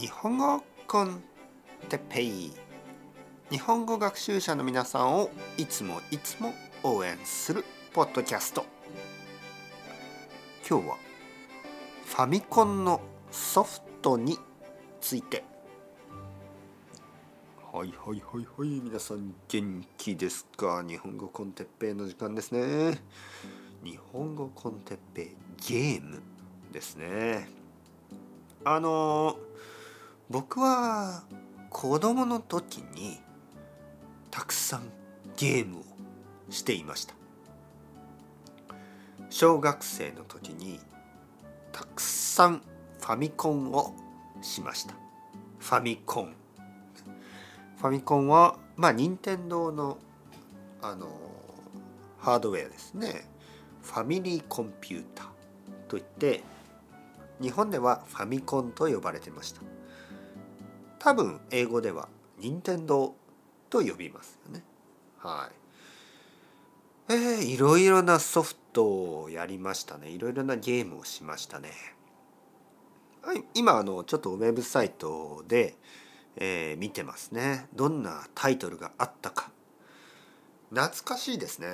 日本語コンテペイ。日本語学習者の皆さんをいつもいつも応援するポッドキャスト。今日はファミコンのソフトについて。はいはいはいはい。皆さん元気ですか？日本語コンテッペイの時間ですね。日本語コンテッペイゲームですね。あの僕は子供の時にたくさんゲームをしていました。小学生の時にたくさんファミコンをしました。ファミコン。ファミコンはまあ任天堂のあのハードウェアですね。ファミリーコンピューターといって日本ではファミコンと呼ばれてました。多分英語では任天堂と呼びますよね。はい。えー、いろいろなソフトをやりましたね。いろいろなゲームをしましたね。はい。今あのちょっとウェブサイトで、えー、見てますね。どんなタイトルがあったか。懐かしいですね。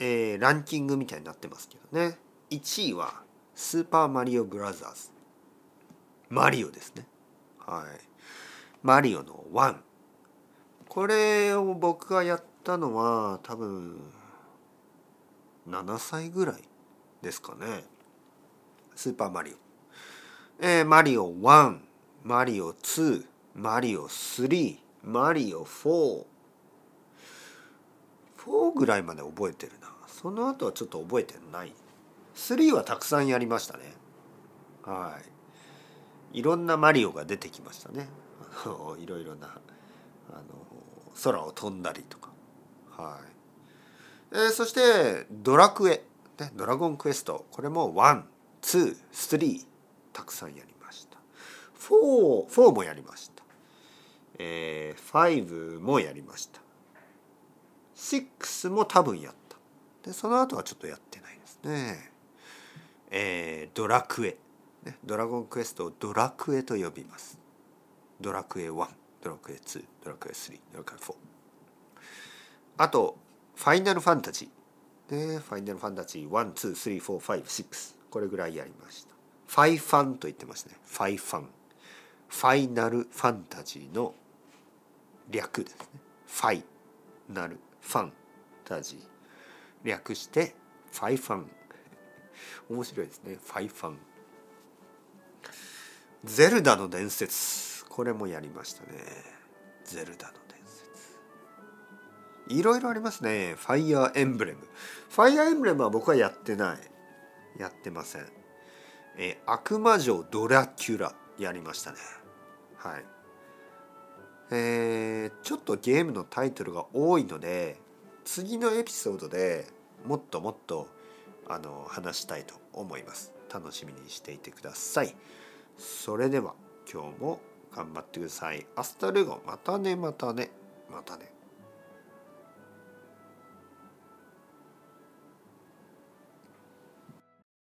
えー、ランキングみたいになってますけどね。1位は「スーパーマリオブラザーズ」マリオですね。はい。マリオの1これを僕がやったのは多分7歳ぐらいですかね。スーパーマリオ。えー、マリオ1マリオ2マリオ3マリオ44ぐらいまで覚えてるな。その後はちょっと覚えてない。3はたくさんやりましたね。はい。いろんなマリオが出てきましたね。いろいろなあの空を飛んだりとか。はい、えー、そしてドラクエ、ね、ドラゴンクエスト。これも123たくさんやりました。4 4もやりました、えー、5もやりました。6も多分やった。でその後はちょっとやってないですね。えー、ドラクエ、ね、ドラゴンクエストをドラクエと呼びます。ドラクエ1ドラクエ2ドラクエ3ドラクエ4あとファイナルファンタジー。ねファイナルファンタジー1234556これぐらいやりました。ファイファンと言ってますね。ファイファン。ファイナルファンタジーの略ですね。ファイナルファンタジー。略してファイファン。面白いですね。ファイファン。ゼルダの伝説。これもやりましたね。ゼルダの伝説。いろいろありますね。ファイアーエンブレムファイアーエンブレムは僕はやってない。やってません。え悪魔城ドラキュラやりましたね。はい。えー、ちょっとゲームのタイトルが多いので次のエピソードでもっともっとあの話したいと思います。楽しみにしていてください。それでは今日も頑張ってください。アスタルゴまたねまたねまたね。